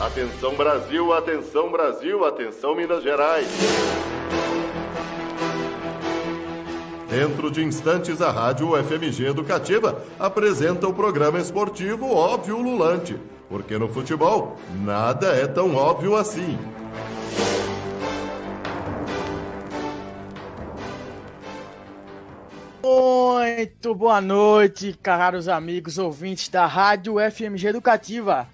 Atenção Brasil, atenção Brasil, atenção Minas Gerais. Dentro de instantes, a Rádio FMG Educativa apresenta o programa esportivo Óbvio Lulante, porque no futebol nada é tão óbvio assim. Muito boa noite, caros amigos ouvintes da Rádio FMG Educativa.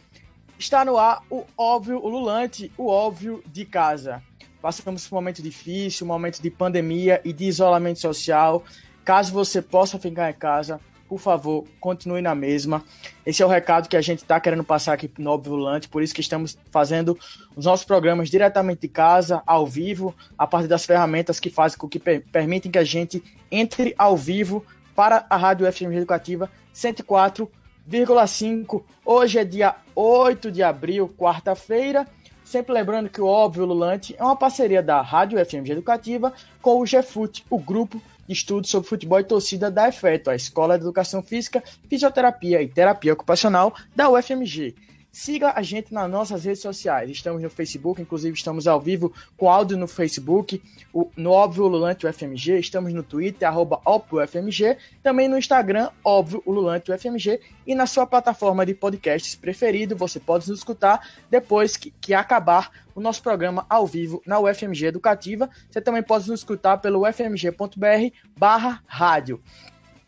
Está no ar o óbvio ululante, o óbvio de casa. Passamos por um momento difícil, um momento de pandemia e de isolamento social. Caso você possa ficar em casa, por favor, continue na mesma. Esse é o recado que a gente está querendo passar aqui no Óbvio Ululante, por isso que estamos fazendo os nossos programas diretamente de casa, ao vivo, a partir das ferramentas que fazem com que per permitem que a gente entre ao vivo para a Rádio FMG Educativa 104 1,5. Hoje é dia 8 de abril, quarta-feira. Sempre lembrando que o Óbvio Lulante é uma parceria da Rádio FMG Educativa com o GFUT, o grupo de estudos sobre futebol e torcida da EFETO, a Escola de Educação Física, Fisioterapia e Terapia Ocupacional da UFMG. Siga a gente nas nossas redes sociais. Estamos no Facebook, inclusive estamos ao vivo com áudio no Facebook, no Óbvio Ululante UFMG. Estamos no Twitter, arroba UFMG. Também no Instagram, Óbvio Ululante UFMG. E na sua plataforma de podcasts preferido, você pode nos escutar depois que, que acabar o nosso programa ao vivo na UFMG Educativa. Você também pode nos escutar pelo ufmg.br barra rádio.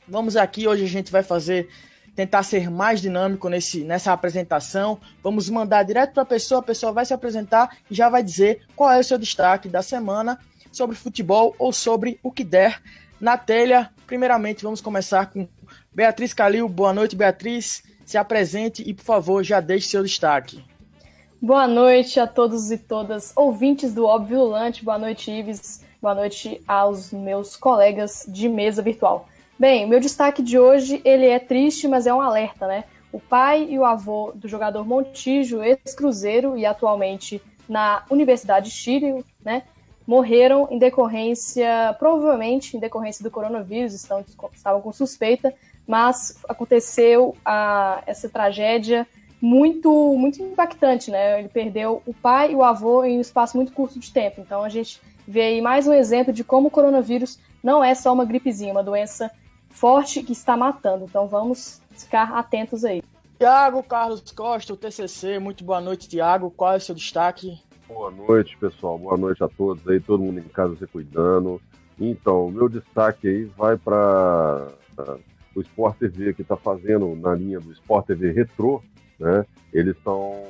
Vamos aqui, hoje a gente vai fazer tentar ser mais dinâmico nesse, nessa apresentação. Vamos mandar direto para a pessoa, a pessoa vai se apresentar e já vai dizer qual é o seu destaque da semana sobre futebol ou sobre o que der na telha. Primeiramente, vamos começar com Beatriz Calil. Boa noite, Beatriz. Se apresente e, por favor, já deixe seu destaque. Boa noite a todos e todas ouvintes do Óbvio Lante. Boa noite, Ives. Boa noite aos meus colegas de mesa virtual. Bem, meu destaque de hoje, ele é triste, mas é um alerta, né? O pai e o avô do jogador Montijo, ex-cruzeiro e atualmente na Universidade de Chile, né? Morreram em decorrência, provavelmente em decorrência do coronavírus, estão, estavam com suspeita, mas aconteceu a, essa tragédia muito, muito impactante, né? Ele perdeu o pai e o avô em um espaço muito curto de tempo. Então a gente vê aí mais um exemplo de como o coronavírus não é só uma gripezinha, uma doença forte que está matando. Então vamos ficar atentos aí. Tiago Carlos Costa, o TCC. Muito boa noite, Tiago. Qual é o seu destaque? Boa noite, pessoal. Boa noite a todos aí, todo mundo em casa se cuidando. Então, meu destaque aí vai para o Sport TV que está fazendo na linha do Sport TV Retro, né? Eles estão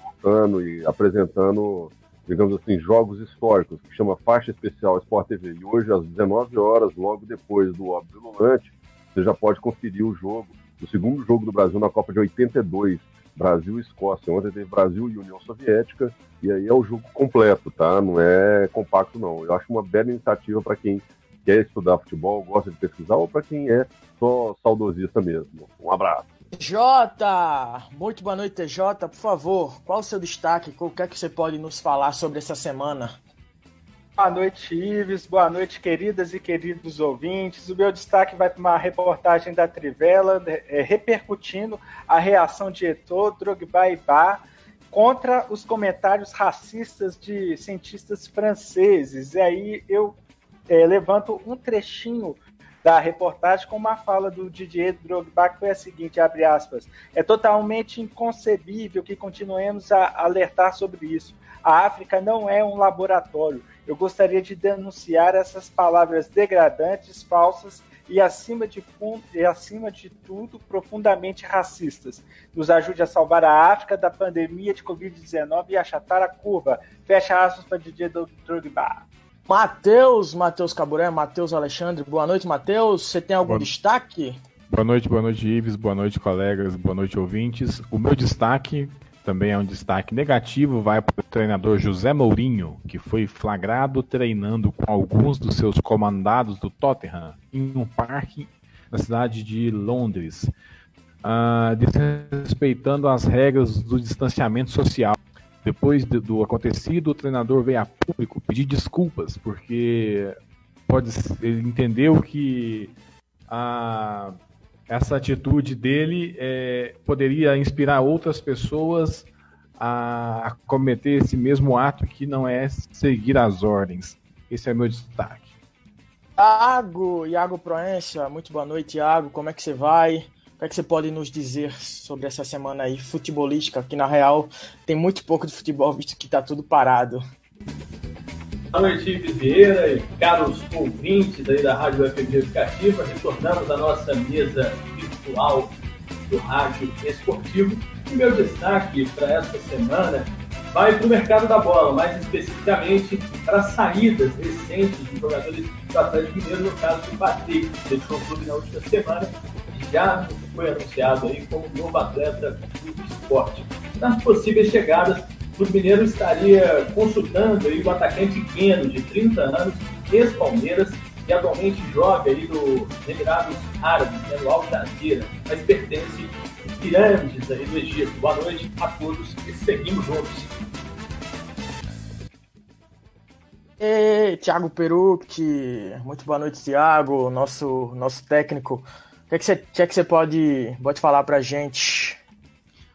voltando e apresentando digamos assim, jogos históricos, que chama Faixa Especial Sport TV. E hoje, às 19 horas, logo depois do Óbvio Lulante, você já pode conferir o jogo, o segundo jogo do Brasil na Copa de 82, Brasil e Escócia. Ontem teve Brasil e União Soviética, e aí é o jogo completo, tá? Não é compacto, não. Eu acho uma bela iniciativa para quem quer estudar futebol, gosta de pesquisar, ou para quem é só saudosista mesmo. Um abraço. Jota! Muito boa noite, Jota. Por favor, qual o seu destaque? O que é que você pode nos falar sobre essa semana? Boa noite, Ives. Boa noite, queridas e queridos ouvintes. O meu destaque vai para uma reportagem da Trivela é, repercutindo a reação de Eto'o, Drogba e Bar contra os comentários racistas de cientistas franceses. E aí eu é, levanto um trechinho da reportagem com uma fala do Didier Drogba que foi a seguinte, abre aspas, é totalmente inconcebível que continuemos a alertar sobre isso. A África não é um laboratório. Eu gostaria de denunciar essas palavras degradantes, falsas e acima de, e acima de tudo profundamente racistas. Nos ajude a salvar a África da pandemia de Covid-19 e achatar a curva. Fecha aspas para Didier Drogba. Matheus, Matheus Caburé, Matheus Alexandre, boa noite, Matheus. Você tem algum boa... destaque? Boa noite, boa noite, Ives, boa noite, colegas, boa noite, ouvintes. O meu destaque também é um destaque negativo, vai para o treinador José Mourinho, que foi flagrado treinando com alguns dos seus comandados do Tottenham em um parque na cidade de Londres, uh, desrespeitando as regras do distanciamento social. Depois do, do acontecido, o treinador veio a público pedir desculpas, porque pode, ele entendeu que a, essa atitude dele é, poderia inspirar outras pessoas a cometer esse mesmo ato que não é seguir as ordens. Esse é meu destaque. Iago, Iago Proença, muito boa noite, Iago. Como é que você vai? O que, é que você pode nos dizer sobre essa semana aí futebolística? Que na real tem muito pouco de futebol, visto que tá tudo parado. Boa noite, Vieira e caros ouvintes aí da Rádio FG Educativa. Retornamos à nossa mesa virtual do Rádio Esportivo. E meu destaque para essa semana vai para o mercado da bola, mais especificamente para saídas recentes de jogadores do Atlético Mineiro, no caso do Patrick, que deixou o clube na última semana já foi anunciado aí como novo atleta do esporte. Nas possíveis chegadas, o Mineiro estaria consultando aí o atacante Gueno, de 30 anos, ex-Palmeiras, que atualmente joga aí no Emirados Árabes, né, no Al Jazeera, mas pertence às pirâmides aí do Egito. Boa noite a todos e seguimos juntos. E Thiago Perucci, muito boa noite, Thiago, nosso, nosso técnico. Que, é que, você, que, é que você pode, pode falar pra gente?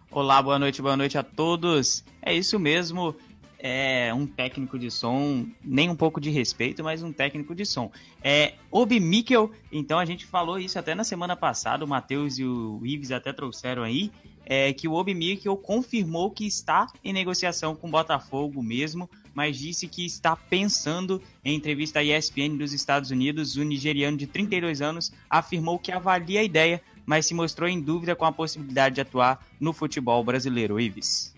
Olá, boa noite, boa noite a todos. É isso mesmo, é um técnico de som, nem um pouco de respeito, mas um técnico de som. É Obi Mikkel, então a gente falou isso até na semana passada, o Matheus e o Ives até trouxeram aí, é, que o Obi Mikkel confirmou que está em negociação com o Botafogo mesmo, mas disse que está pensando, em entrevista à ESPN dos Estados Unidos, o nigeriano de 32 anos afirmou que avalia a ideia, mas se mostrou em dúvida com a possibilidade de atuar no futebol brasileiro. Ives.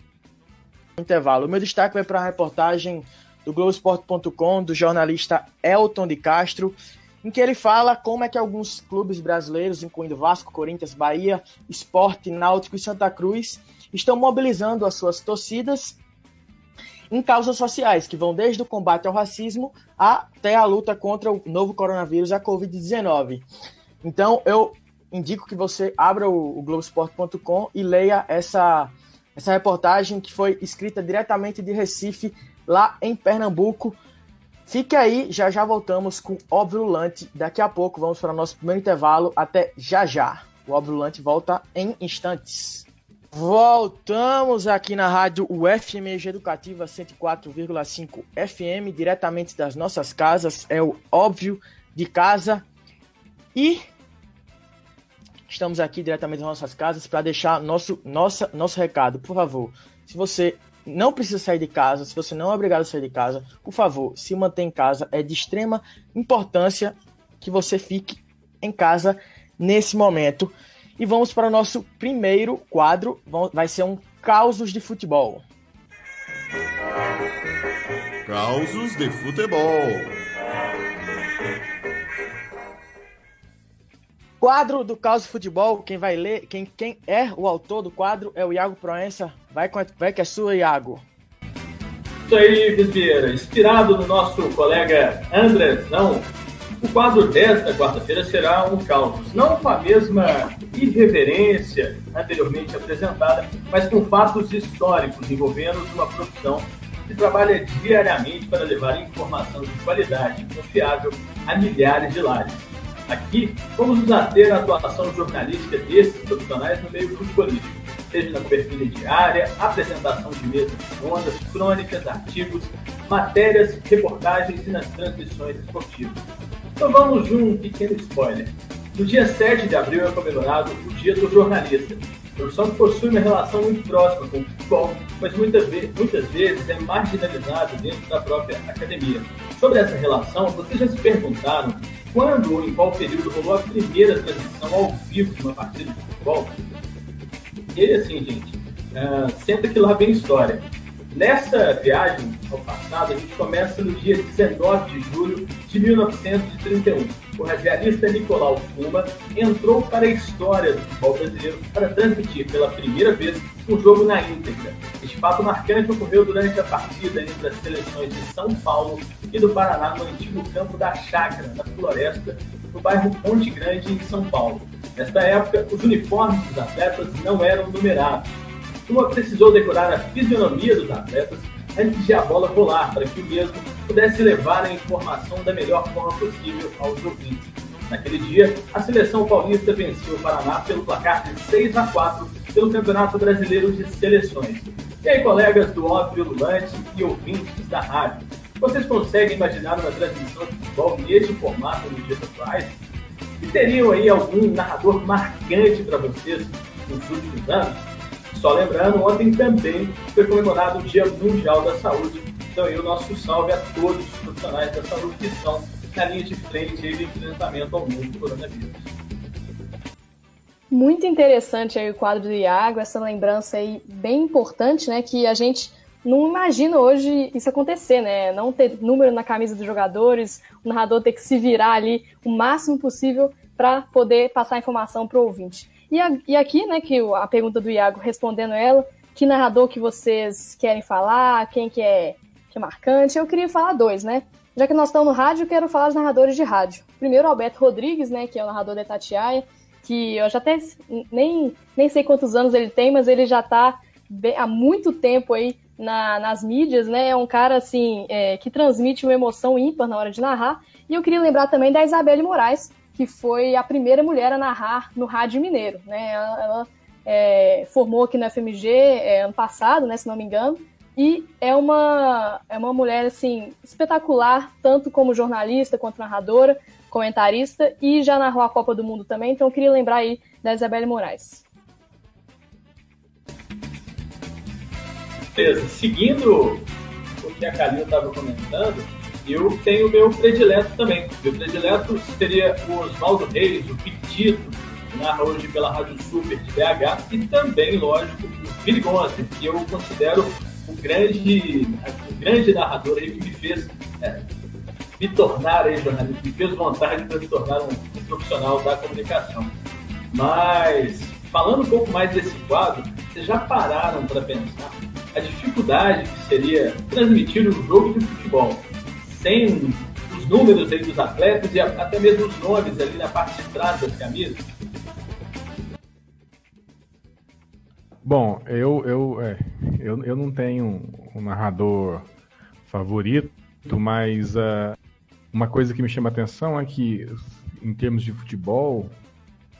Intervalo. O meu destaque vai para a reportagem do Globoesporte.com do jornalista Elton de Castro, em que ele fala como é que alguns clubes brasileiros, incluindo Vasco, Corinthians, Bahia, Esporte, Náutico e Santa Cruz, estão mobilizando as suas torcidas em causas sociais, que vão desde o combate ao racismo até a luta contra o novo coronavírus, a Covid-19. Então, eu indico que você abra o, o Globoesporte.com e leia essa, essa reportagem que foi escrita diretamente de Recife, lá em Pernambuco. Fique aí, já já voltamos com Óbvio Lulante. Daqui a pouco vamos para o nosso primeiro intervalo. Até já já. O Óbvio Lulante volta em instantes. Voltamos aqui na rádio UFMG Educativa 104,5 FM, diretamente das nossas casas. É o Óbvio de Casa. E estamos aqui diretamente das nossas casas para deixar nosso, nossa, nosso recado. Por favor, se você não precisa sair de casa, se você não é obrigado a sair de casa, por favor, se mantenha em casa. É de extrema importância que você fique em casa nesse momento. E vamos para o nosso primeiro quadro. Vai ser um Causos de Futebol. Causos de Futebol. Quadro do Caos de Futebol, quem vai ler, quem, quem é o autor do quadro é o Iago Proença. Vai, com, vai que é sua, Iago. Isso aí, Vieira. Inspirado no nosso colega Andrezão, o quadro desta quarta-feira será um caos, não com a mesma irreverência anteriormente apresentada, mas com fatos históricos envolvendo uma profissão que trabalha diariamente para levar informação de qualidade confiável a milhares de lares. Aqui, vamos nos ater à atuação jornalística desses profissionais no meio futebolístico, seja na cobertura diária, apresentação de mesas ondas, crônicas, artigos, matérias, reportagens e nas transmissões esportivas. Então vamos de um pequeno spoiler. No dia 7 de abril é comemorado o Dia do Jornalista, profissão que possui uma relação muito próxima com o futebol, mas muitas vezes, muitas vezes é marginalizado dentro da própria academia. Sobre essa relação, vocês já se perguntaram quando ou em qual período rolou a primeira transmissão ao vivo de uma partida de futebol? E assim, gente, uh, senta que lá vem história. Nessa viagem ao passado, a gente começa no dia 19 de julho de 1931. O radialista Nicolau Fuma entrou para a história do futebol brasileiro para transmitir pela primeira vez um jogo na íntegra. Este fato marcante ocorreu durante a partida entre as seleções de São Paulo e do Paraná no antigo campo da Chácara, na Floresta, no bairro Ponte Grande, em São Paulo. Nesta época, os uniformes dos atletas não eram numerados Tua precisou decorar a fisionomia dos atletas antes de a bola rolar, para que o mesmo pudesse levar a informação da melhor forma possível aos ouvintes. Naquele dia, a seleção paulista venceu o Paraná pelo placar de 6 a 4 pelo Campeonato Brasileiro de Seleções. E aí, colegas do Óbvio Lulante e ouvintes da rádio, vocês conseguem imaginar uma transmissão de futebol neste formato nos dias atuais? E teriam aí algum narrador marcante para vocês nos últimos anos? Só lembrando, ontem também foi comemorado o Dia Mundial da Saúde. Então aí o nosso salve a todos os profissionais da saúde que estão na linha de frente aí de enfrentamento ao mundo do coronavírus. Muito interessante aí o quadro do Iago, essa lembrança aí bem importante, né? Que a gente não imagina hoje isso acontecer, né? Não ter número na camisa dos jogadores, o narrador ter que se virar ali o máximo possível para poder passar a informação para o ouvinte. E, a, e, aqui, né, que a pergunta do Iago respondendo ela, que narrador que vocês querem falar, quem que é, que é marcante, eu queria falar dois, né? Já que nós estamos no rádio, quero falar dos narradores de rádio. Primeiro, Alberto Rodrigues, né, que é o narrador da Itatiaia, que eu já até nem, nem sei quantos anos ele tem, mas ele já está há muito tempo aí na, nas mídias, né? É um cara assim é, que transmite uma emoção ímpar na hora de narrar. E eu queria lembrar também da Isabelle Moraes, que foi a primeira mulher a narrar no Rádio Mineiro, né? Ela, ela é, formou aqui na FMG é, ano passado, né? Se não me engano. E é uma, é uma mulher assim espetacular, tanto como jornalista quanto narradora comentarista e já narrou a Copa do Mundo também, então eu queria lembrar aí da Isabelle Moraes. Beleza, seguindo o que a Kalil estava comentando, eu tenho o meu predileto também. Meu predileto seria o Oswaldo Reis, o Pitito, que narra hoje pela Rádio Super de BH, e também, lógico, o Billy que eu considero o grande, o grande narrador aí que me fez é, me tornar aí jornalista, me fez vontade para me tornar um, um profissional da comunicação. Mas, falando um pouco mais desse quadro, vocês já pararam para pensar a dificuldade que seria transmitir um jogo de futebol sem os números aí dos atletas e até mesmo os nomes ali na parte de trás das camisas? Bom, eu, eu, é, eu, eu não tenho um narrador favorito, mas uh, uma coisa que me chama a atenção é que, em termos de futebol,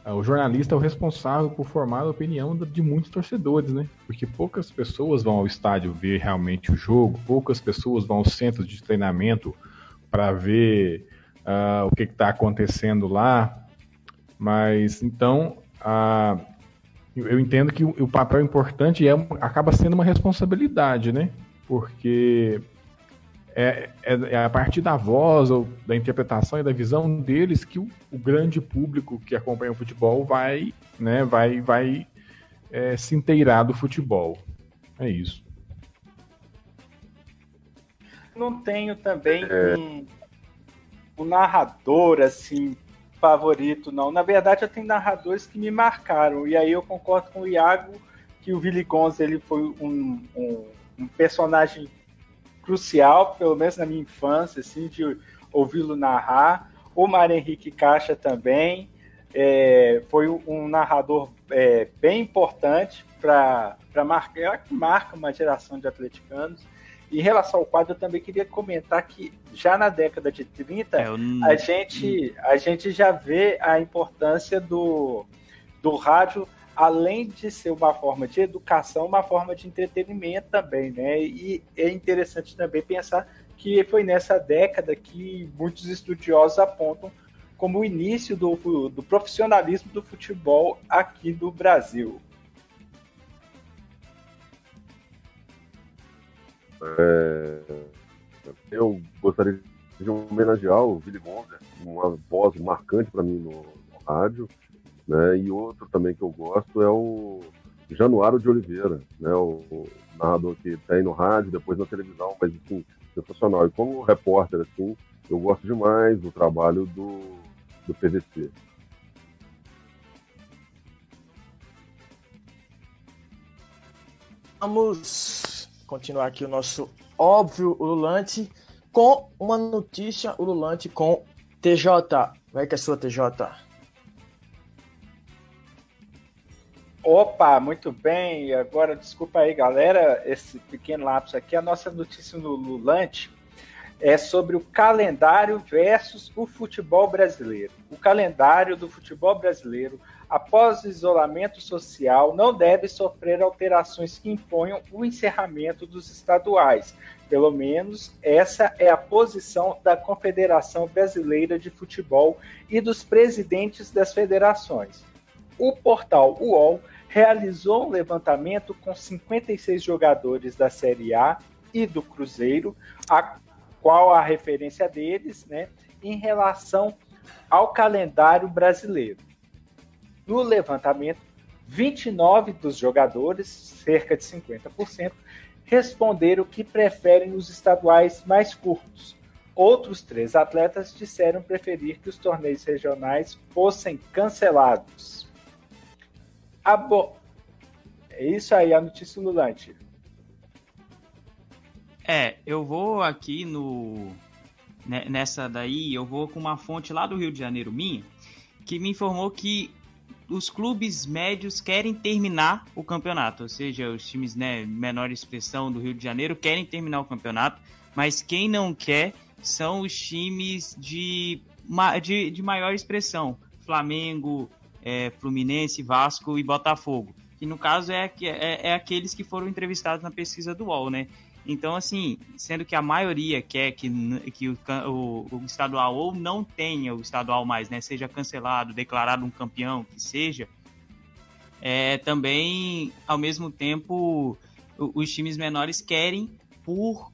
o jornalista é o responsável por formar a opinião de muitos torcedores, né? Porque poucas pessoas vão ao estádio ver realmente o jogo, poucas pessoas vão aos centros de treinamento para ver uh, o que está acontecendo lá. Mas então, uh, eu entendo que o, o papel importante é, acaba sendo uma responsabilidade, né? Porque é, é, é, a partir da voz ou da interpretação e da visão deles que o, o grande público que acompanha o futebol vai, né, vai, vai é, se inteirar do futebol. É isso. Não tenho também é. um, um narrador assim favorito, não. Na verdade, eu tenho narradores que me marcaram. E aí eu concordo com o Iago que o Willy Gonz ele foi um, um, um personagem crucial, pelo menos na minha infância, assim, de ouvi-lo narrar. O Mário Henrique Caixa também é, foi um narrador é, bem importante para marcar, que marca uma geração de atleticanos. Em relação ao quadro, eu também queria comentar que já na década de 30, é, a, gente, a gente já vê a importância do, do rádio além de ser uma forma de educação, uma forma de entretenimento também, né? E é interessante também pensar que foi nessa década que muitos estudiosos apontam como o início do, do profissionalismo do futebol aqui do Brasil. É, eu gostaria de homenagear o Billy Bonner, uma voz marcante para mim no, no rádio. Né? E outro também que eu gosto é o Januário de Oliveira, né? o, narrador que tem no rádio, depois na televisão, mas assim, sensacional. E como repórter, assim, eu gosto demais do trabalho do, do PVC. Vamos continuar aqui o nosso óbvio ululante com uma notícia ululante com TJ. Vai que é sua TJ. Opa, muito bem. Agora, desculpa aí, galera, esse pequeno lapso aqui. A nossa notícia no Lulante é sobre o calendário versus o futebol brasileiro. O calendário do futebol brasileiro após o isolamento social, não deve sofrer alterações que imponham o encerramento dos estaduais. Pelo menos essa é a posição da Confederação Brasileira de Futebol e dos presidentes das federações. O portal UOL realizou um levantamento com 56 jogadores da Série A e do Cruzeiro, a qual a referência deles, né, em relação ao calendário brasileiro. No levantamento, 29 dos jogadores, cerca de 50%, responderam que preferem os estaduais mais curtos. Outros três atletas disseram preferir que os torneios regionais fossem cancelados. Bo... É isso aí, a notícia lulante. É, eu vou aqui no nessa daí, eu vou com uma fonte lá do Rio de Janeiro minha, que me informou que os clubes médios querem terminar o campeonato, ou seja, os times né, menor expressão do Rio de Janeiro querem terminar o campeonato, mas quem não quer são os times de, de, de maior expressão, Flamengo, é, Fluminense, Vasco e Botafogo, que no caso é, é, é aqueles que foram entrevistados na pesquisa do UOL, né? Então, assim, sendo que a maioria quer que, que o, o, o, estadual ou não tenha o estadual mais, né? Seja cancelado, declarado um campeão, que seja, é, também, ao mesmo tempo, os times menores querem por,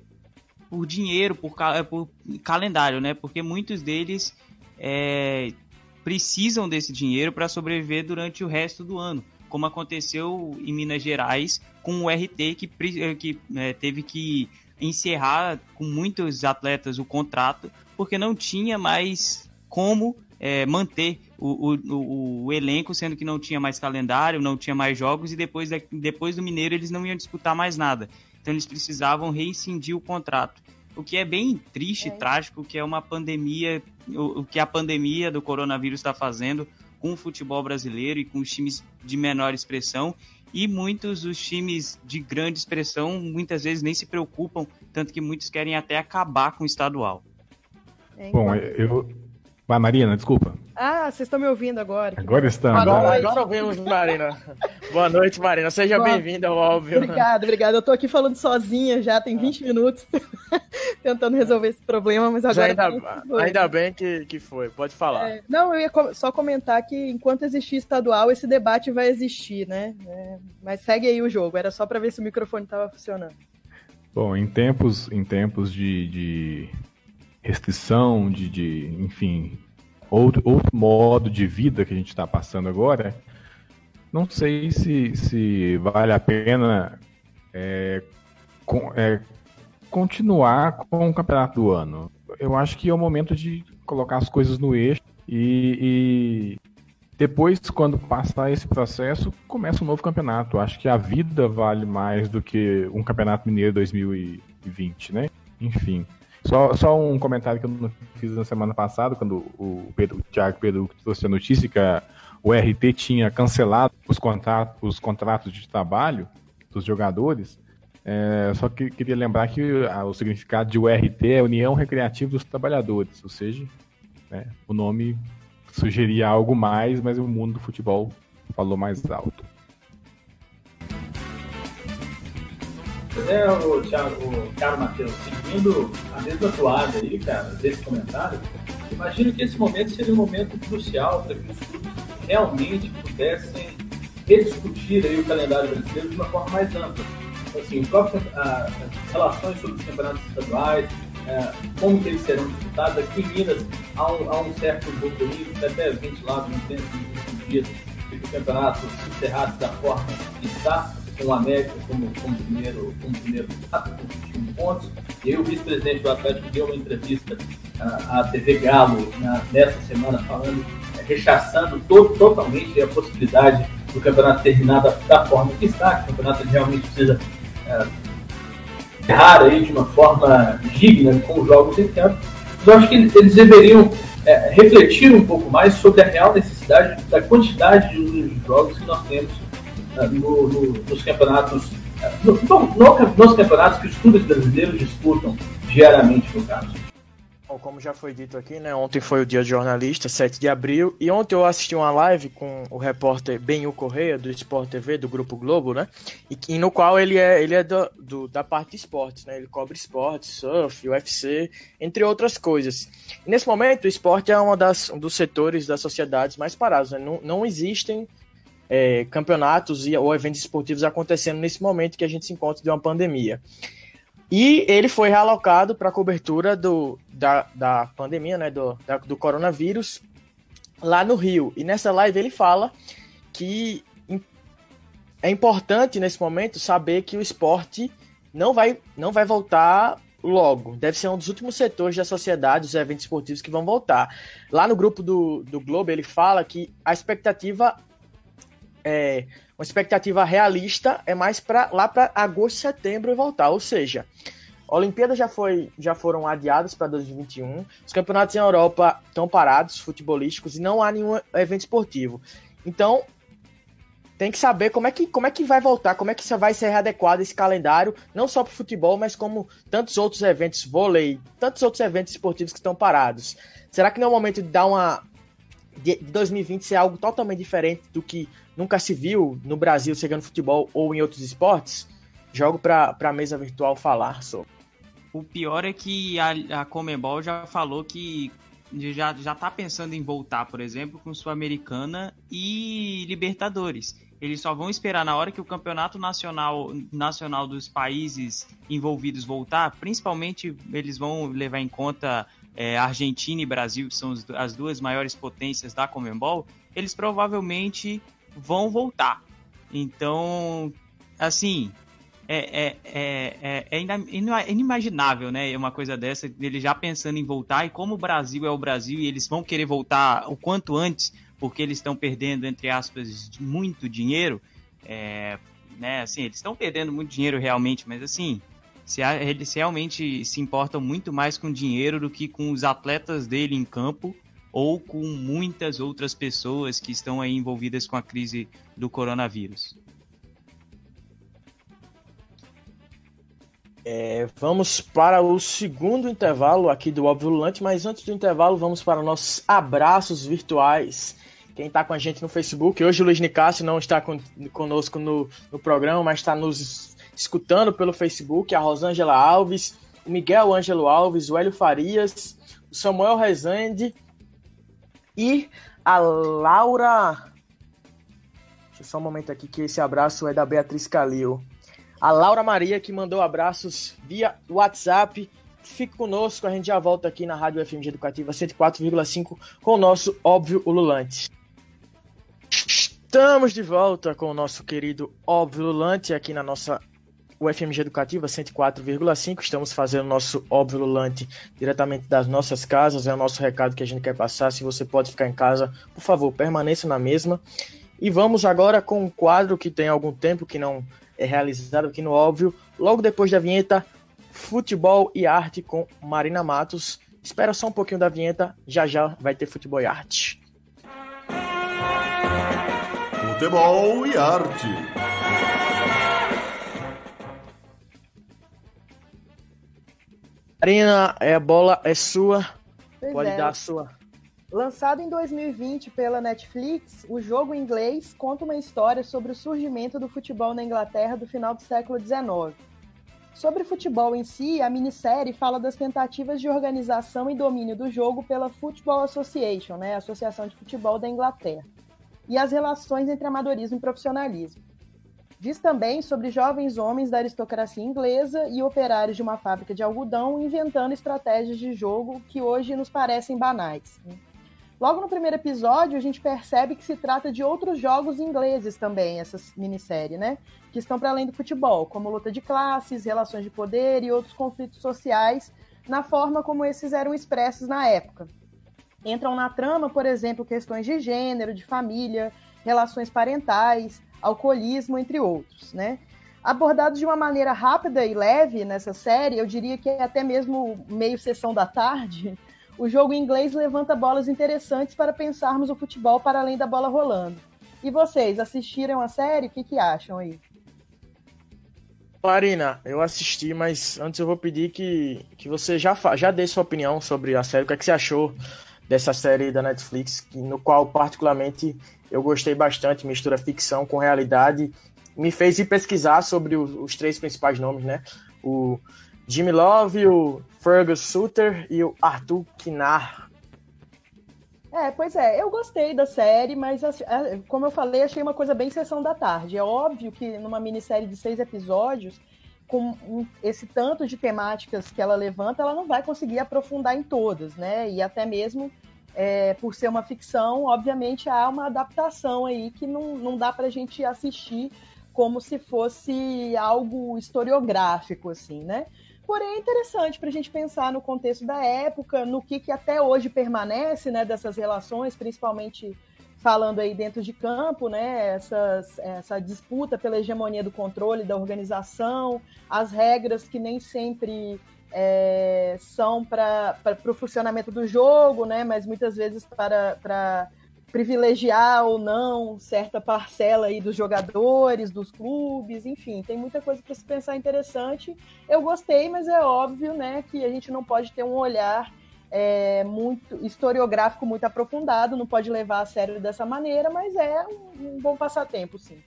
por dinheiro, por, por calendário, né? Porque muitos deles é, precisam desse dinheiro para sobreviver durante o resto do ano como aconteceu em Minas Gerais com o RT, que, eh, que é, teve que encerrar com muitos atletas o contrato, porque não tinha mais como é, manter o, o, o, elenco, sendo que não tinha mais calendário, não tinha mais jogos, e depois, depois do Mineiro eles não iam disputar mais nada. Então eles precisavam rescindir o contrato. O que é bem triste e é. trágico, que é uma pandemia, o, o que a pandemia do coronavírus está fazendo com o futebol brasileiro e com os times de menor expressão. E muitos dos times de grande expressão muitas vezes nem se preocupam, tanto que muitos querem até acabar com o estadual. É, Bom, eu. Vai, Marina, desculpa. Ah, vocês estão me ouvindo agora. Agora estamos. Agora, agora ouvimos, Marina. Boa noite, Marina. Seja bem-vinda ao óbvio. Obrigada, obrigada. Eu tô aqui falando sozinha já, tem 20 minutos, tentando resolver esse problema, mas agora. ainda, ainda bem que, que foi, pode falar. É, não, eu ia só comentar que enquanto existir estadual, esse debate vai existir, né? É, mas segue aí o jogo, era só para ver se o microfone estava funcionando. Bom, em tempos, em tempos de, de restrição, de, de enfim, outro, outro modo de vida que a gente está passando agora, não sei se, se vale a pena é, com, é, continuar com o campeonato do ano. Eu acho que é o momento de colocar as coisas no eixo e, e depois, quando passar esse processo, começa um novo campeonato. Acho que a vida vale mais do que um campeonato mineiro 2020, né? Enfim. Só, só um comentário que eu não fiz na semana passada, quando o, Pedro, o Thiago Pedro trouxe a notícia que a, o RT tinha cancelado os contratos, os contratos de trabalho dos jogadores. É, só que queria lembrar que a, o significado de URT é União Recreativa dos Trabalhadores, ou seja, né, o nome sugeria algo mais, mas o mundo do futebol falou mais alto. É, o Thiago, o Thiago Matheus, seguindo a mesma toada aí, cara, desse comentário, imagino que esse momento seria um momento crucial para que os clubes realmente pudessem rediscutir aí o calendário brasileiro de uma forma mais ampla. Assim, próprio, as relações sobre os campeonatos estaduais, é, como que eles serão disputados. Aqui em Minas há um, há um certo burburinho, até ventilado no tempo últimos dias, de que o campeonato se encerrasse da forma que está, com o América como, como primeiro, como primeiro com 21 pontos. E aí o vice-presidente do Atlético deu uma entrevista à, à TV Galo na, nessa semana falando, é, rechaçando to, totalmente a possibilidade do campeonato terminar da, da, forma que está, que o campeonato realmente precisa é, errar de uma forma digna com os jogos em campo. Mas eu acho que eles deveriam é, refletir um pouco mais sobre a real necessidade da quantidade de jogos que nós temos no, no, nos campeonatos, no, no, nos campeonatos que os clubes brasileiros disputam diariamente, no caso. Bom, como já foi dito aqui, né? Ontem foi o dia do jornalista, 7 de abril, e ontem eu assisti uma live com o repórter Benhu Correia, do Sport TV, do Grupo Globo, né? E, e no qual ele é, ele é do, do, da parte de esportes, né? Ele cobre esportes, surf, UFC, entre outras coisas. Nesse momento, o esporte é uma das, um dos setores das sociedades mais parados, né? Não, não existem é, campeonatos e, ou eventos esportivos acontecendo nesse momento que a gente se encontra de uma pandemia. E ele foi realocado para a cobertura do, da, da pandemia, né, do, da, do coronavírus, lá no Rio. E nessa live ele fala que é importante nesse momento saber que o esporte não vai, não vai voltar logo. Deve ser um dos últimos setores da sociedade, dos eventos esportivos que vão voltar. Lá no grupo do, do Globo ele fala que a expectativa é, uma expectativa realista é mais para lá para agosto, setembro e voltar. Ou seja, a Olimpíada já, foi, já foram adiadas para 2021, os campeonatos em Europa estão parados, futebolísticos, e não há nenhum evento esportivo. Então, tem que saber como é que, como é que vai voltar, como é que vai ser readequado esse calendário, não só para o futebol, mas como tantos outros eventos, vôlei, tantos outros eventos esportivos que estão parados. Será que não é o momento de dar uma. De 2020 ser algo totalmente diferente do que nunca se viu no Brasil chegando futebol ou em outros esportes? Jogo para a mesa virtual falar sobre. O pior é que a, a Comebol já falou que já, já tá pensando em voltar, por exemplo, com Sul-Americana e Libertadores. Eles só vão esperar na hora que o campeonato nacional, nacional dos países envolvidos voltar, principalmente eles vão levar em conta é, Argentina e Brasil, que são as duas maiores potências da Comembol, eles provavelmente vão voltar. Então, assim, é, é, é, é, inimaginável, né? Uma coisa dessa, ele já pensando em voltar, e como o Brasil é o Brasil e eles vão querer voltar o quanto antes, porque eles estão perdendo, entre aspas, muito dinheiro, é, né? Assim, eles estão perdendo muito dinheiro realmente, mas assim, se eles realmente se importam muito mais com dinheiro do que com os atletas dele em campo ou com muitas outras pessoas que estão aí envolvidas com a crise do coronavírus. É, vamos para o segundo intervalo aqui do Óbvio Lulante, mas antes do intervalo vamos para nossos abraços virtuais. Quem está com a gente no Facebook, hoje o Luiz Nicásio não está con conosco no, no programa, mas está nos escutando pelo Facebook, a Rosângela Alves, o Miguel Ângelo Alves, o Hélio Farias, o Samuel Rezende, e a Laura. Deixa só um momento aqui que esse abraço é da Beatriz Calil. A Laura Maria que mandou abraços via WhatsApp. Fique conosco, a gente já volta aqui na Rádio FMG Educativa 104,5 com o nosso óbvio ululante. Estamos de volta com o nosso querido óbvio ululante aqui na nossa o FMG Educativa 104,5. Estamos fazendo nosso óbvio lulante diretamente das nossas casas. É o nosso recado que a gente quer passar. Se você pode ficar em casa, por favor, permaneça na mesma. E vamos agora com um quadro que tem algum tempo que não é realizado aqui no óbvio. Logo depois da vinheta, futebol e arte com Marina Matos. Espera só um pouquinho da vinheta, já já vai ter futebol e arte. Futebol e arte. Marina, é, a bola é sua. Pois Pode é. dar a sua. Lançado em 2020 pela Netflix, o jogo inglês conta uma história sobre o surgimento do futebol na Inglaterra do final do século XIX. Sobre futebol em si, a minissérie fala das tentativas de organização e domínio do jogo pela Football Association, né, a Associação de Futebol da Inglaterra, e as relações entre amadorismo e profissionalismo. Diz também sobre jovens homens da aristocracia inglesa e operários de uma fábrica de algodão inventando estratégias de jogo que hoje nos parecem banais. Logo no primeiro episódio, a gente percebe que se trata de outros jogos ingleses também, essa minissérie, né? Que estão para além do futebol, como luta de classes, relações de poder e outros conflitos sociais, na forma como esses eram expressos na época. Entram na trama, por exemplo, questões de gênero, de família, relações parentais, alcoolismo, entre outros, né? Abordados de uma maneira rápida e leve nessa série, eu diria que é até mesmo meio sessão da tarde, o jogo inglês levanta bolas interessantes para pensarmos o futebol para além da bola rolando. E vocês, assistiram a série? O que, que acham aí? Marina, eu assisti, mas antes eu vou pedir que, que você já, já dê sua opinião sobre a série. O que, é que você achou dessa série da Netflix, no qual particularmente eu gostei bastante, mistura ficção com realidade. Me fez ir pesquisar sobre os, os três principais nomes, né? O Jimmy Love, o Fergus Sutter e o Arthur Kinar. É, pois é, eu gostei da série, mas é, como eu falei, achei uma coisa bem sessão da tarde. É óbvio que numa minissérie de seis episódios, com esse tanto de temáticas que ela levanta, ela não vai conseguir aprofundar em todas, né? E até mesmo é, por ser uma ficção, obviamente há uma adaptação aí que não, não dá para a gente assistir como se fosse algo historiográfico, assim, né? Porém, é interessante para a gente pensar no contexto da época, no que, que até hoje permanece né, dessas relações, principalmente falando aí dentro de campo, né, essas, essa disputa pela hegemonia do controle da organização, as regras que nem sempre é, são para o funcionamento do jogo, né, mas muitas vezes para, para privilegiar ou não certa parcela aí dos jogadores, dos clubes, enfim, tem muita coisa para se pensar interessante. Eu gostei, mas é óbvio, né, que a gente não pode ter um olhar é, muito historiográfico muito aprofundado, não pode levar a sério dessa maneira, mas é um, um bom passatempo, sim.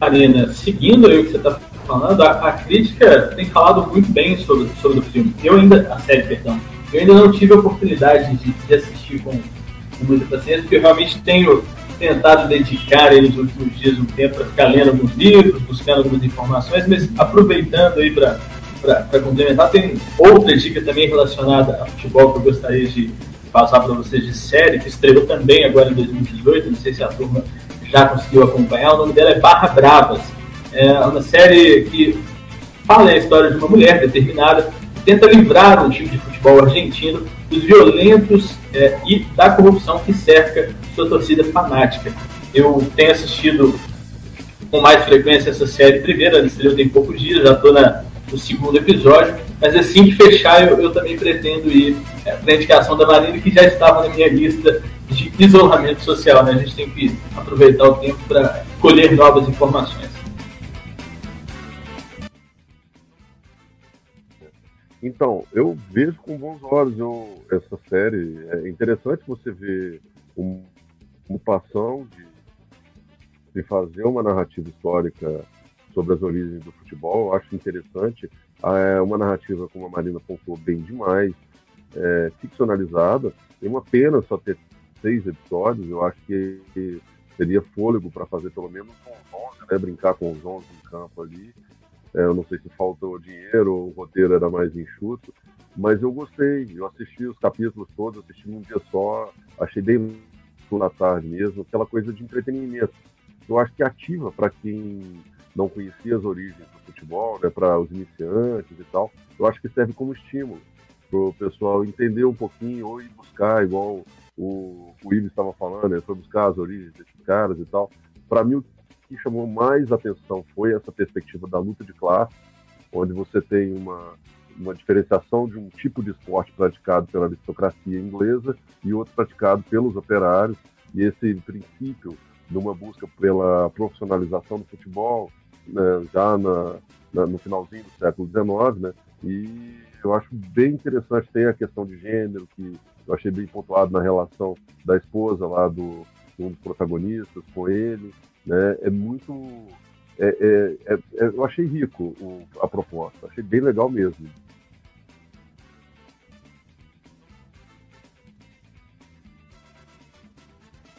Marina, seguindo aí o que você está falando, a, a, crítica tem falado muito bem sobre, sobre o filme. Eu ainda, a série, perdão, eu ainda não tive a oportunidade de, de assistir com, com muita paciência, porque eu realmente tenho tentado dedicar aí nos últimos dias um tempo para ficar lendo alguns livros, buscando algumas informações, mas aproveitando aí para complementar, tem outra dica também relacionada a futebol que eu gostaria de passar para vocês de série, que estreou também agora em 2018, não sei se a turma já conseguiu acompanhar, o nome dela é Barra Bravas. É uma série que fala a história de uma mulher determinada que tenta livrar um time de futebol argentino dos violentos é, e da corrupção que cerca sua torcida fanática. Eu tenho assistido com mais frequência essa série primeira, ela estreou tem poucos dias, já estou no segundo episódio, mas assim que fechar eu, eu também pretendo ir é, para a indicação da Marina, que já estava na minha lista de isolamento social. Né? A gente tem que aproveitar o tempo para colher novas informações. Então, eu vejo com bons olhos eu, essa série. É interessante você ver uma ocupação de, de fazer uma narrativa histórica sobre as origens do futebol. Eu acho interessante. É uma narrativa, como a Marina pontuou bem demais, é, ficcionalizada. É uma pena só ter seis episódios. Eu acho que teria fôlego para fazer pelo menos uns 11, né? Brincar com os 11 em campo ali. É, eu não sei se faltou dinheiro ou o roteiro era mais enxuto, mas eu gostei. Eu assisti os capítulos todos, assisti num dia só, achei bem na tarde mesmo, aquela coisa de entretenimento. Eu acho que ativa para quem não conhecia as origens do futebol, né, para os iniciantes e tal. Eu acho que serve como estímulo para o pessoal entender um pouquinho ou ir buscar, igual o, o Ives estava falando, né, foi buscar as origens desses caras e tal. Para mim, o que chamou mais atenção foi essa perspectiva da luta de classe, onde você tem uma, uma diferenciação de um tipo de esporte praticado pela aristocracia inglesa e outro praticado pelos operários, e esse princípio de uma busca pela profissionalização do futebol, né, já na, na, no finalzinho do século XIX, né, e eu acho bem interessante, tem a questão de gênero, que eu achei bem pontuado na relação da esposa lá do um dos protagonistas com ele, né? É muito. É, é, é, é, eu achei rico o, a proposta, achei bem legal mesmo.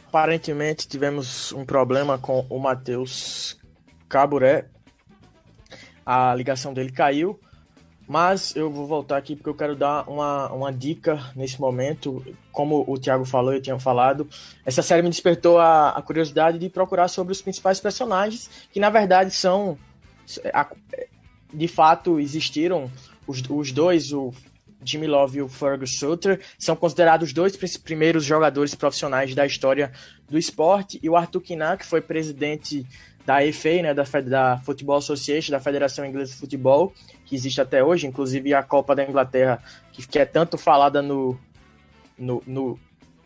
Aparentemente tivemos um problema com o Matheus Caburé. A ligação dele caiu. Mas eu vou voltar aqui porque eu quero dar uma, uma dica nesse momento. Como o Thiago falou, eu tinha falado, essa série me despertou a, a curiosidade de procurar sobre os principais personagens, que na verdade são. De fato, existiram os, os dois, o Jimmy Love e o Fergus Sutter, são considerados os dois primeiros jogadores profissionais da história do esporte, e o Arthur Kinan, que foi presidente da FA, né, da, da Football Association, da Federação Inglesa de Futebol, que existe até hoje, inclusive a Copa da Inglaterra, que, que é tanto falada no, no, no,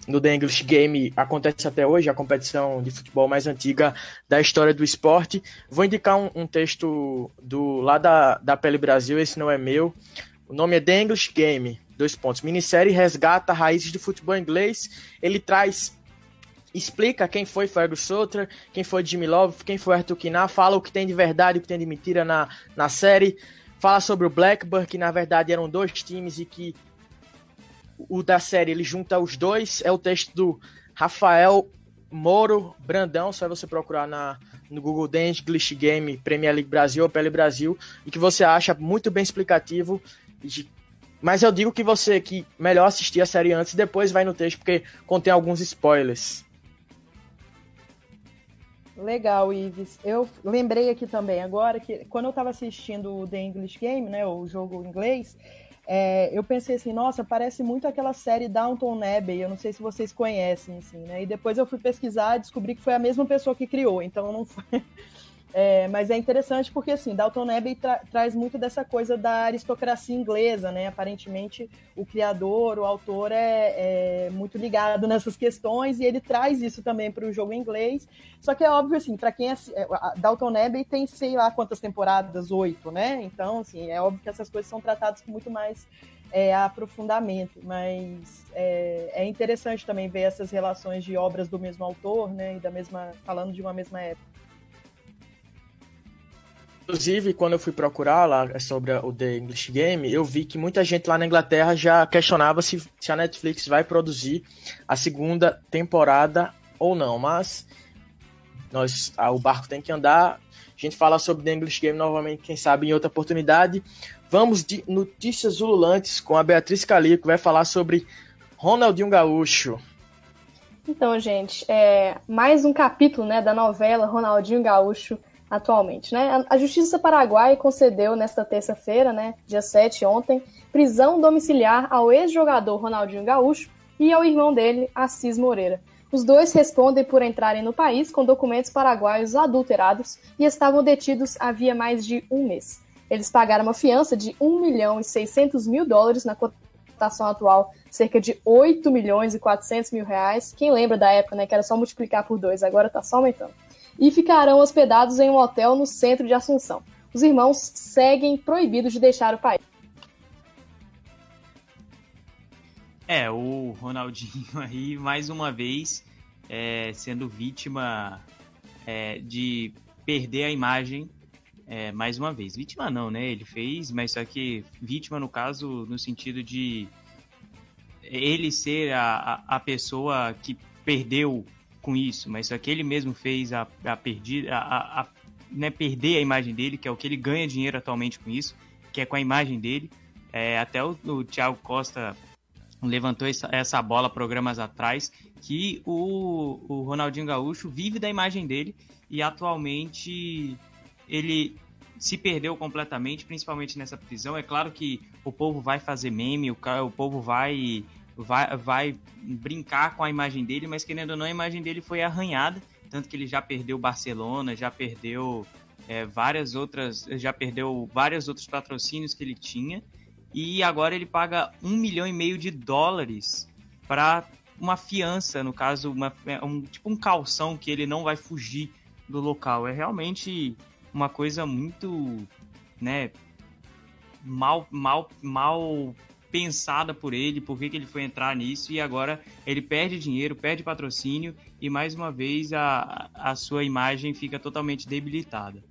no The English Game acontece até hoje, a competição de futebol mais antiga da história do esporte. Vou indicar um, um texto do lá da, da Pele Brasil, esse não é meu. O nome é The English Game, dois pontos. Minissérie resgata raízes do futebol inglês. Ele traz explica quem foi Fergus Sotra, quem foi Jimmy Love, quem foi Arthur Kinar, fala o que tem de verdade, o que tem de mentira na, na série, fala sobre o Blackburn, que na verdade eram dois times e que o da série ele junta os dois, é o texto do Rafael Moro Brandão, só você procurar na, no Google Dance, Glitch Game, Premier League Brasil ou Pele Brasil, e que você acha muito bem explicativo. De... Mas eu digo que você que melhor assistir a série antes e depois vai no texto, porque contém alguns spoilers. Legal, Ives. Eu lembrei aqui também agora que quando eu estava assistindo o The English Game, né, o jogo inglês, é, eu pensei assim, nossa, parece muito aquela série Downton Abbey, eu não sei se vocês conhecem, assim, né? E depois eu fui pesquisar e descobri que foi a mesma pessoa que criou, então não foi, é, mas é interessante porque, assim, Dalton Abbey tra traz muito dessa coisa da aristocracia inglesa, né? Aparentemente, o criador, o autor é, é muito ligado nessas questões e ele traz isso também para o jogo inglês. Só que é óbvio, assim, para quem é, é Dalton Abbey tem sei lá quantas temporadas, oito, né? Então, assim, é óbvio que essas coisas são tratadas com muito mais é, aprofundamento, mas é, é, interessante também ver essas relações de obras do mesmo autor, né, e da mesma falando de uma mesma época. Inclusive, quando eu fui procurar lá sobre o The English Game, eu vi que muita gente lá na Inglaterra já questionava se, se a Netflix vai produzir a segunda temporada ou não. Mas nós, ah, o barco tem que andar. A gente fala sobre The English Game novamente, quem sabe em outra oportunidade. Vamos de notícias ululantes com a Beatriz Calil, que vai falar sobre Ronaldinho Gaúcho. Então, gente, é mais um capítulo né, da novela Ronaldinho Gaúcho atualmente. Né? A Justiça Paraguai concedeu nesta terça-feira, né, dia 7, ontem, prisão domiciliar ao ex-jogador Ronaldinho Gaúcho e ao irmão dele, Assis Moreira. Os dois respondem por entrarem no país com documentos paraguaios adulterados e estavam detidos havia mais de um mês. Eles pagaram uma fiança de 1 milhão e 600 mil dólares na cotação atual, cerca de 8 milhões e 400 mil reais. Quem lembra da época, né, que era só multiplicar por dois, agora está só aumentando e ficarão hospedados em um hotel no centro de Assunção. Os irmãos seguem proibidos de deixar o país. É, o Ronaldinho aí, mais uma vez, é, sendo vítima é, de perder a imagem é, mais uma vez. Vítima não, né? Ele fez, mas só que vítima no caso, no sentido de ele ser a, a, a pessoa que perdeu com isso, mas só que ele mesmo fez a, a perdida, a, a, né, perder a imagem dele, que é o que ele ganha dinheiro atualmente com isso, que é com a imagem dele. É, até o, o Thiago Costa levantou essa, essa bola programas atrás, que o, o Ronaldinho Gaúcho vive da imagem dele e atualmente ele se perdeu completamente, principalmente nessa prisão. É claro que o povo vai fazer meme, o, o povo vai vai, vai brincar com a imagem dele, mas querendo ou não, a imagem dele foi arranhada, tanto que ele já perdeu Barcelona, já perdeu é, várias outras, já perdeu vários outros patrocínios que ele tinha, e agora ele paga um milhão e meio de dólares para uma fiança, no caso, uma, é, um, tipo um calção que ele não vai fugir do local. É realmente uma coisa muito, né, mal, mal, mal pensada por ele, por que, que ele foi entrar nisso, e agora ele perde dinheiro, perde patrocínio e mais uma vez a, a sua imagem fica totalmente debilitada.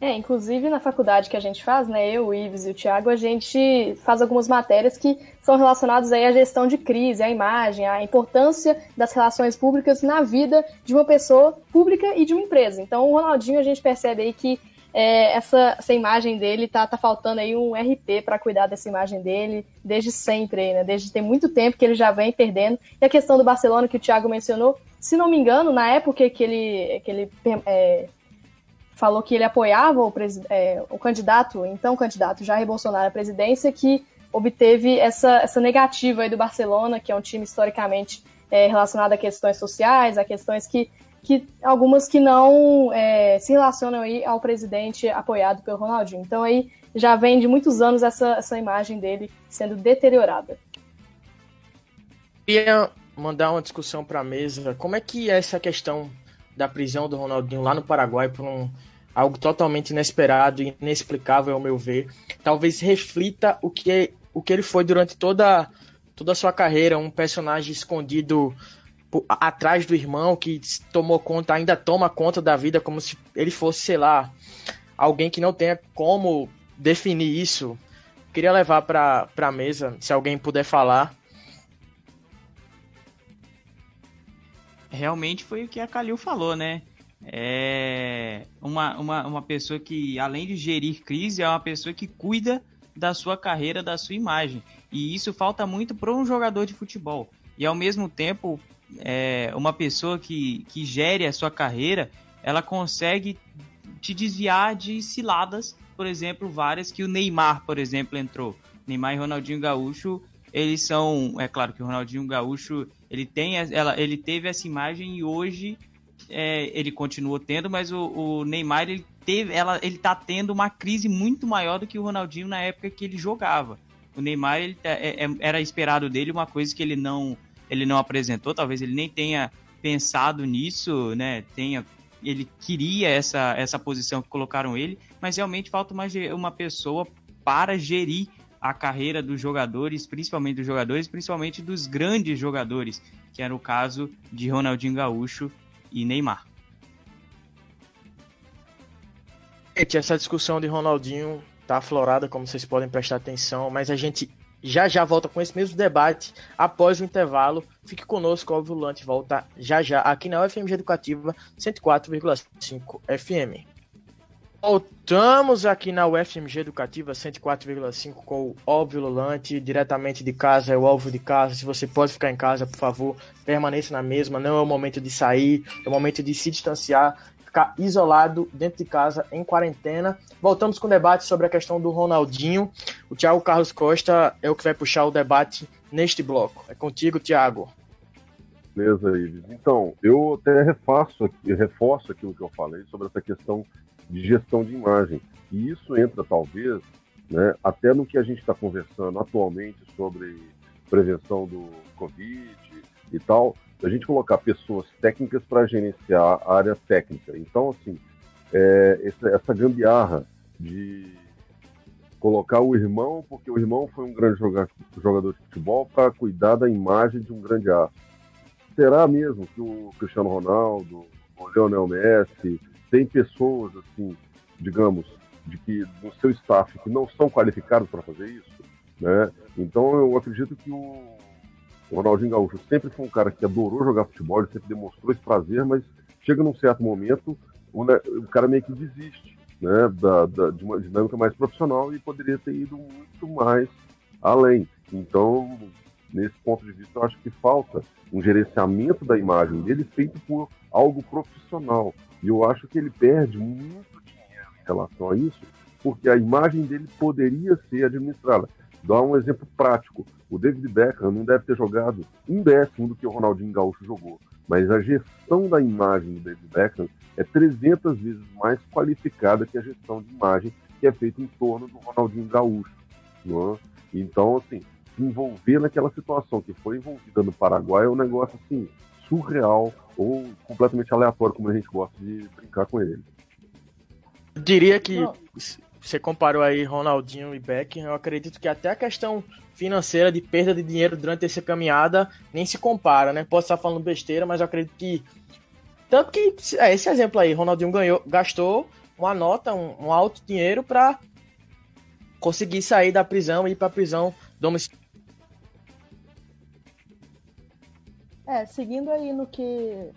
É, inclusive na faculdade que a gente faz, né, eu, o Ives e o Thiago, a gente faz algumas matérias que são relacionadas aí à gestão de crise, à imagem, à importância das relações públicas na vida de uma pessoa pública e de uma empresa. Então, o Ronaldinho, a gente percebe aí que é, essa, essa imagem dele tá, tá faltando aí um RP para cuidar dessa imagem dele desde sempre, né? Desde tem muito tempo que ele já vem perdendo. E a questão do Barcelona que o Thiago mencionou, se não me engano, na época que ele, que ele é, falou que ele apoiava o, é, o candidato, então candidato Jair Bolsonaro à presidência, que obteve essa, essa negativa aí do Barcelona, que é um time historicamente é, relacionado a questões sociais, a questões que que algumas que não é, se relacionam aí ao presidente apoiado pelo Ronaldinho. Então aí já vem de muitos anos essa, essa imagem dele sendo deteriorada. Queria mandar uma discussão para a mesa. Como é que é essa questão da prisão do Ronaldinho lá no Paraguai por um algo totalmente inesperado e inexplicável ao meu ver, talvez reflita o que o que ele foi durante toda toda a sua carreira, um personagem escondido atrás do irmão que tomou conta, ainda toma conta da vida como se ele fosse, sei lá, alguém que não tenha como definir isso. Queria levar para a mesa, se alguém puder falar. Realmente foi o que a Kalil falou, né? É uma, uma, uma pessoa que, além de gerir crise, é uma pessoa que cuida da sua carreira, da sua imagem. E isso falta muito para um jogador de futebol. E ao mesmo tempo, é, uma pessoa que, que gere a sua carreira, ela consegue te desviar de ciladas, por exemplo, várias que o Neymar, por exemplo, entrou. Neymar e Ronaldinho Gaúcho, eles são, é claro que o Ronaldinho Gaúcho, ele tem, ela, ele teve essa imagem e hoje é, ele continuou tendo, mas o, o, Neymar ele teve, ela, ele tá tendo uma crise muito maior do que o Ronaldinho na época que ele jogava. O Neymar ele, tá, é, é, era esperado dele uma coisa que ele não ele não apresentou, talvez ele nem tenha pensado nisso, né? Tenha ele queria essa, essa posição que colocaram ele, mas realmente falta uma, uma pessoa para gerir a carreira dos jogadores, principalmente dos jogadores, principalmente dos grandes jogadores, que era o caso de Ronaldinho Gaúcho e Neymar. Essa discussão de Ronaldinho tá aflorada, como vocês podem prestar atenção, mas a gente já já volta com esse mesmo debate após o intervalo. Fique conosco, óbvio, o Lante volta já já aqui na UFMG Educativa 104,5 FM. Voltamos aqui na UFMG Educativa 104,5 com o Óbvio Lulante, diretamente de casa, é o Óbvio de casa. Se você pode ficar em casa, por favor, permaneça na mesma. Não é o momento de sair, é o momento de se distanciar, ficar isolado dentro de casa, em quarentena. Voltamos com o debate sobre a questão do Ronaldinho. O Thiago Carlos Costa é o que vai puxar o debate neste bloco. É contigo, Thiago. Beleza, Ives. Então, eu até refaço aqui, reforço aquilo que eu falei sobre essa questão de gestão de imagem. E isso entra, talvez, né, até no que a gente está conversando atualmente sobre prevenção do Covid e tal, a gente colocar pessoas técnicas para gerenciar a área técnica. Então, assim, é, essa, gambiarra de colocar o irmão, porque o irmão foi um grande jogador de futebol, para cuidar da imagem de um grande astro. Será mesmo que o Cristiano Ronaldo, o Leonel Messi, tem pessoas, assim, digamos, de que no seu staff que não são qualificados para fazer isso, né? Então eu acredito que o, Ronaldinho Gaúcho sempre foi um cara que adorou jogar futebol, ele sempre demonstrou esse prazer, mas chega num certo momento o, né, o cara meio que desiste, né, da, da, de uma dinâmica mais profissional e poderia ter ido muito mais além. Então, nesse ponto de vista, eu acho que falta um gerenciamento da imagem dele feito por algo profissional. E eu acho que ele perde muito dinheiro em relação a isso, porque a imagem dele poderia ser administrada. Dá um exemplo prático. O David Beckham não deve ter jogado um décimo do que o Ronaldinho Gaúcho jogou, mas a gestão da imagem do David Beckham é 300 vezes mais qualificada que a gestão de imagem que é feita em torno do Ronaldinho Gaúcho. Não é? Então, assim, se envolver naquela situação que foi envolvida no Paraguai é um negócio assim surreal ou completamente aleatório, como a gente gosta de brincar com ele. Eu diria que Não. Você comparou aí Ronaldinho e Beckham, eu acredito que até a questão financeira de perda de dinheiro durante essa caminhada nem se compara, né? Posso estar falando besteira, mas eu acredito que tanto que é, esse exemplo aí, Ronaldinho ganhou, gastou uma nota, um, um alto dinheiro para conseguir sair da prisão e ir para a prisão domiciliar É, seguindo aí no que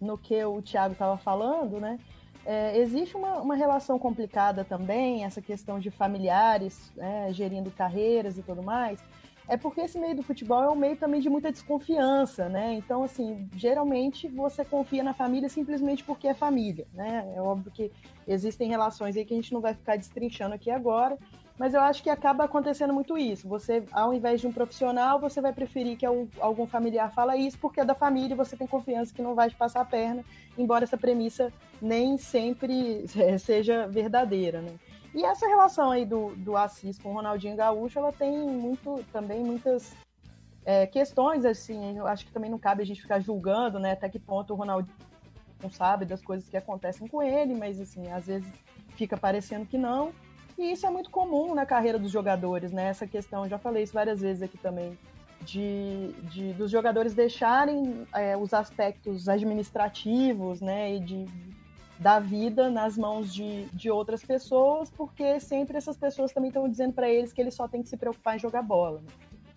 no que o Thiago estava falando, né? É, existe uma, uma relação complicada também, essa questão de familiares né, gerindo carreiras e tudo mais, é porque esse meio do futebol é um meio também de muita desconfiança, né? Então, assim, geralmente você confia na família simplesmente porque é família, né? É óbvio que existem relações aí que a gente não vai ficar destrinchando aqui agora, mas eu acho que acaba acontecendo muito isso. Você, ao invés de um profissional, você vai preferir que algum familiar fala isso, porque é da família e você tem confiança que não vai te passar a perna, embora essa premissa nem sempre seja verdadeira, né? E essa relação aí do, do Assis com o Ronaldinho Gaúcho, ela tem muito, também muitas é, questões, assim, eu acho que também não cabe a gente ficar julgando, né, até que ponto o Ronaldinho não sabe das coisas que acontecem com ele, mas, assim, às vezes fica parecendo que não. E isso é muito comum na carreira dos jogadores, né, essa questão, já falei isso várias vezes aqui também, de, de dos jogadores deixarem é, os aspectos administrativos, né, e de, da vida nas mãos de, de outras pessoas, porque sempre essas pessoas também estão dizendo para eles que eles só têm que se preocupar em jogar bola. Né?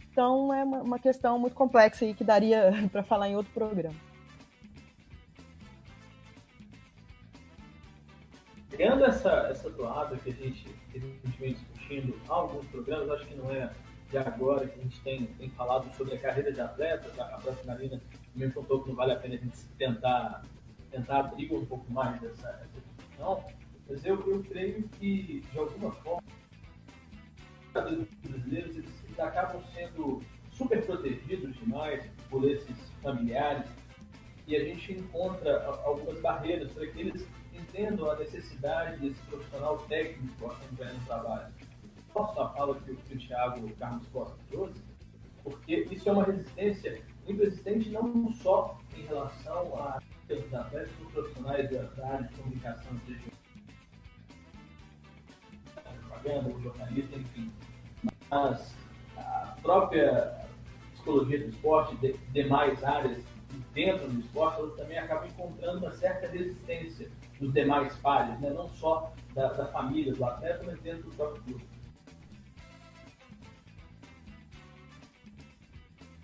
Então é uma, uma, questão muito complexa aí que daria para falar em outro programa. Pegando essa, essa toada que a, gente, que a gente vem discutindo há alguns programas, acho que não é de agora que a gente tem, tem falado sobre a carreira de atletas, a, a própria Marina me contou que não vale a pena a gente tentar tentar abrir um pouco mais dessa, dessa discussão, mas eu, eu creio que, de alguma forma, os brasileiros eles, eles acabam sendo super protegidos demais por esses familiares e a gente encontra algumas barreiras para que eles entendam a necessidade desse profissional técnico acompanhando o trabalho. Posso a fala que o, Thiago Carlos Costa trouxe? Porque isso é uma resistência muito existente não só em relação a os atletas os profissionais da área de comunicação, seja propaganda, jornalista, enfim. Mas a própria psicologia do esporte, de, demais áreas dentro do esporte, elas também acabam encontrando uma certa resistência dos demais pares, né? não só da, da família do atleta, mas dentro do próprio grupo.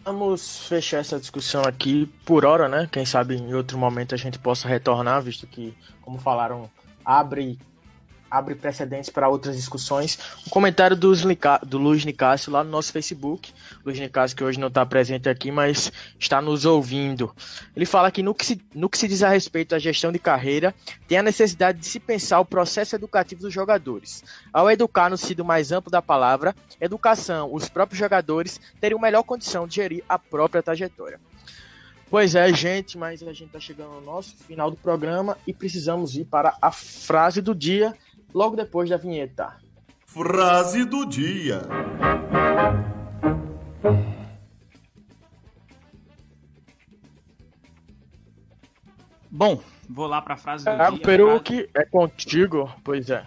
Vamos fechar essa discussão aqui por hora, né? Quem sabe em outro momento a gente possa retornar, visto que, como falaram, abre abre precedentes para outras discussões. Um comentário do, do Luiz Nicásio lá no nosso Facebook. Luiz Nicásio que hoje não está presente aqui, mas está nos ouvindo. Ele fala que no que, se, no que se diz a respeito à gestão de carreira, tem a necessidade de se pensar o processo educativo dos jogadores. Ao educar no sentido mais amplo da palavra, educação, os próprios jogadores teriam melhor condição de gerir a própria trajetória. Pois é, gente, mas a gente está chegando ao nosso final do programa e precisamos ir para a frase do dia logo depois da vinheta. Frase do dia. Bom, vou lá para a frase do é, dia. Peruque, frase... é contigo? Pois é.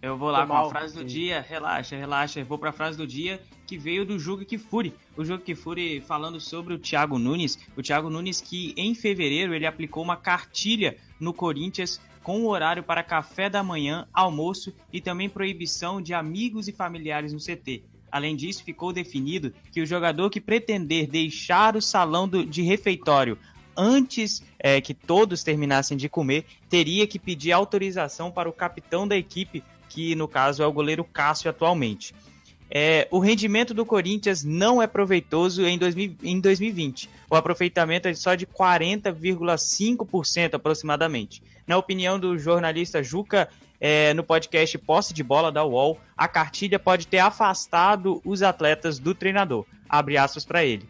Eu vou lá com a frase do dia, relaxa, relaxa. Eu vou para a frase do dia que veio do Juga Kifuri. O Juga Kifuri falando sobre o Thiago Nunes. O Thiago Nunes que em fevereiro ele aplicou uma cartilha no Corinthians com o horário para café da manhã, almoço e também proibição de amigos e familiares no CT. Além disso, ficou definido que o jogador que pretender deixar o salão do, de refeitório antes é, que todos terminassem de comer, teria que pedir autorização para o capitão da equipe, que no caso é o goleiro Cássio atualmente. É, o rendimento do Corinthians não é proveitoso em, 2000, em 2020. O aproveitamento é só de 40,5% aproximadamente. Na opinião do jornalista Juca, é, no podcast Posse de Bola da UOL, a cartilha pode ter afastado os atletas do treinador. Abre aspas para ele.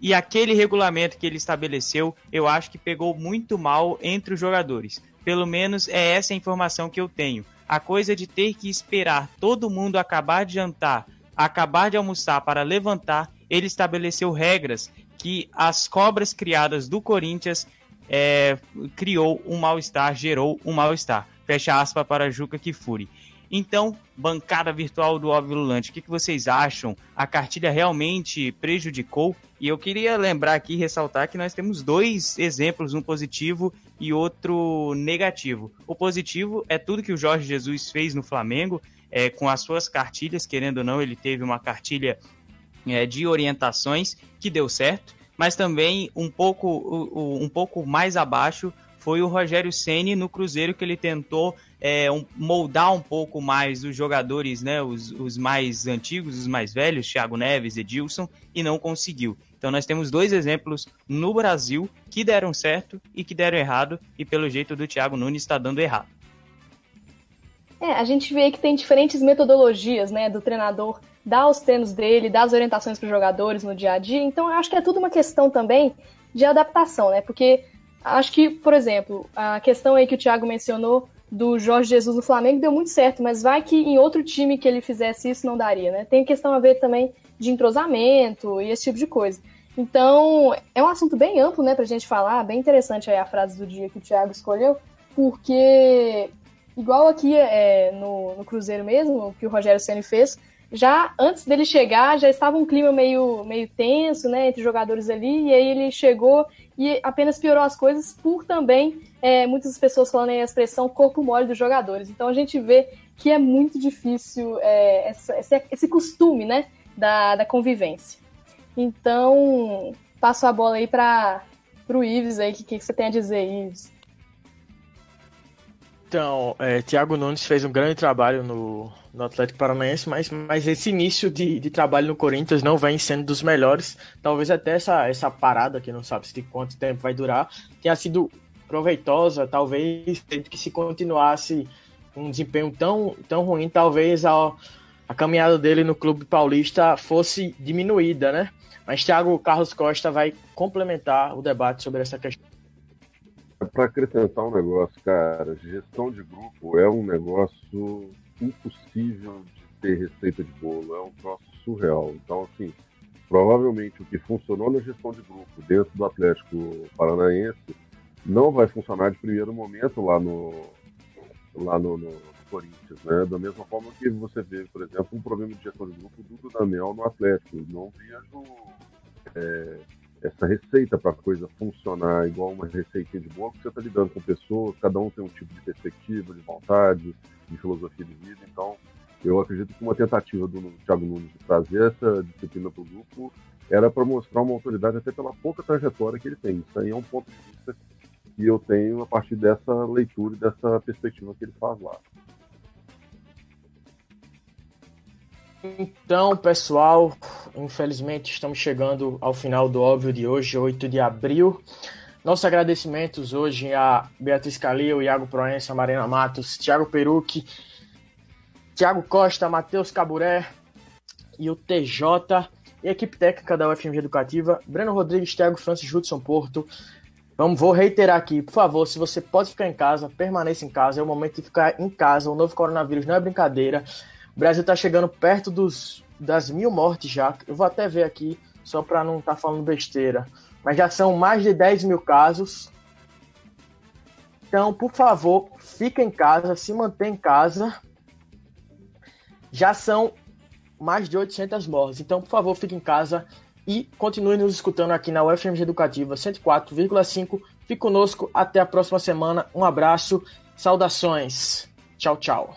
E aquele regulamento que ele estabeleceu, eu acho que pegou muito mal entre os jogadores. Pelo menos é essa a informação que eu tenho. A coisa de ter que esperar todo mundo acabar de jantar, acabar de almoçar para levantar, ele estabeleceu regras que as cobras criadas do Corinthians é, criou um mal-estar, gerou um mal-estar. Fecha aspas para Juca Kifuri. Então, bancada virtual do Óbvio Lulante, o que, que vocês acham? A cartilha realmente prejudicou? E eu queria lembrar aqui, ressaltar que nós temos dois exemplos, um positivo e outro negativo. O positivo é tudo que o Jorge Jesus fez no Flamengo, é, com as suas cartilhas, querendo ou não, ele teve uma cartilha é, de orientações que deu certo mas também um pouco, um pouco mais abaixo foi o Rogério Ceni no Cruzeiro que ele tentou é, um, moldar um pouco mais os jogadores, né, os, os, mais antigos, os mais velhos, Thiago Neves, Edilson, e não conseguiu. Então nós temos dois exemplos no Brasil que deram certo e que deram errado, e pelo jeito do Thiago Nunes está dando errado. É, a gente vê que tem diferentes metodologias, né, do treinador dar os treinos dele, dar as orientações para os jogadores no dia a dia. Então, eu acho que é tudo uma questão também de adaptação, né? Porque acho que, por exemplo, a questão aí que o Thiago mencionou do Jorge Jesus no Flamengo deu muito certo, mas vai que em outro time que ele fizesse isso não daria, né? Tem questão a ver também de entrosamento e esse tipo de coisa. Então, é um assunto bem amplo, né, pra gente falar, bem interessante aí a frase do dia que o Thiago escolheu, porque, igual aqui é, no, no Cruzeiro mesmo, que o Rogério Ceni fez, já antes dele chegar, já estava um clima meio, meio tenso, né, entre jogadores ali, e aí ele chegou e apenas piorou as coisas por também é, muitas pessoas falando aí a expressão corpo mole dos jogadores. Então a gente vê que é muito difícil é, esse, esse, costume, né, da, da convivência. Então, passo a bola aí para o Ives aí, o que, que você tem a dizer, Ives? Então, é, Thiago Nunes fez um grande trabalho no, no Atlético Paranaense, mas, mas esse início de, de trabalho no Corinthians não vem sendo dos melhores. Talvez até essa, essa parada, que não sabe se quanto tempo vai durar, tenha sido proveitosa, talvez que se continuasse um desempenho tão, tão ruim, talvez a, a caminhada dele no clube paulista fosse diminuída, né? Mas Thiago Carlos Costa vai complementar o debate sobre essa questão. Para acrescentar um negócio, cara, gestão de grupo é um negócio impossível de ter receita de bolo, é um troço surreal. Então, assim, provavelmente o que funcionou na gestão de grupo dentro do Atlético Paranaense não vai funcionar de primeiro momento lá no lá no, no, Corinthians, né? Da mesma forma que você vê, por exemplo, um problema de gestão de grupo do Dudamel no Atlético. Não vejo é, essa receita para a coisa funcionar igual uma receitinha de porque você está lidando com pessoas, cada um tem um tipo de perspectiva, de vontade, de filosofia de vida. Então, eu acredito que uma tentativa do Thiago Nunes de trazer essa disciplina para o grupo era para mostrar uma autoridade até pela pouca trajetória que ele tem. Isso aí é um ponto de vista que eu tenho a partir dessa leitura e dessa perspectiva que ele faz lá. Então, pessoal, infelizmente estamos chegando ao final do óbvio de hoje, 8 de abril. Nossos agradecimentos hoje a Beatriz Calil, Iago Proença, Marina Matos, Thiago Perucci, Thiago Costa, Matheus Caburé e o TJ e a equipe técnica da UFMG Educativa, Breno Rodrigues, Thiago Francis Judson Porto. Vamos, vou reiterar aqui, por favor, se você pode ficar em casa, permaneça em casa, é o momento de ficar em casa. O novo coronavírus não é brincadeira. O Brasil está chegando perto dos, das mil mortes já. Eu vou até ver aqui, só para não estar tá falando besteira. Mas já são mais de 10 mil casos. Então, por favor, fique em casa, se mantenha em casa. Já são mais de 800 mortes. Então, por favor, fique em casa e continue nos escutando aqui na UFMG Educativa 104,5. Fique conosco até a próxima semana. Um abraço, saudações. Tchau, tchau.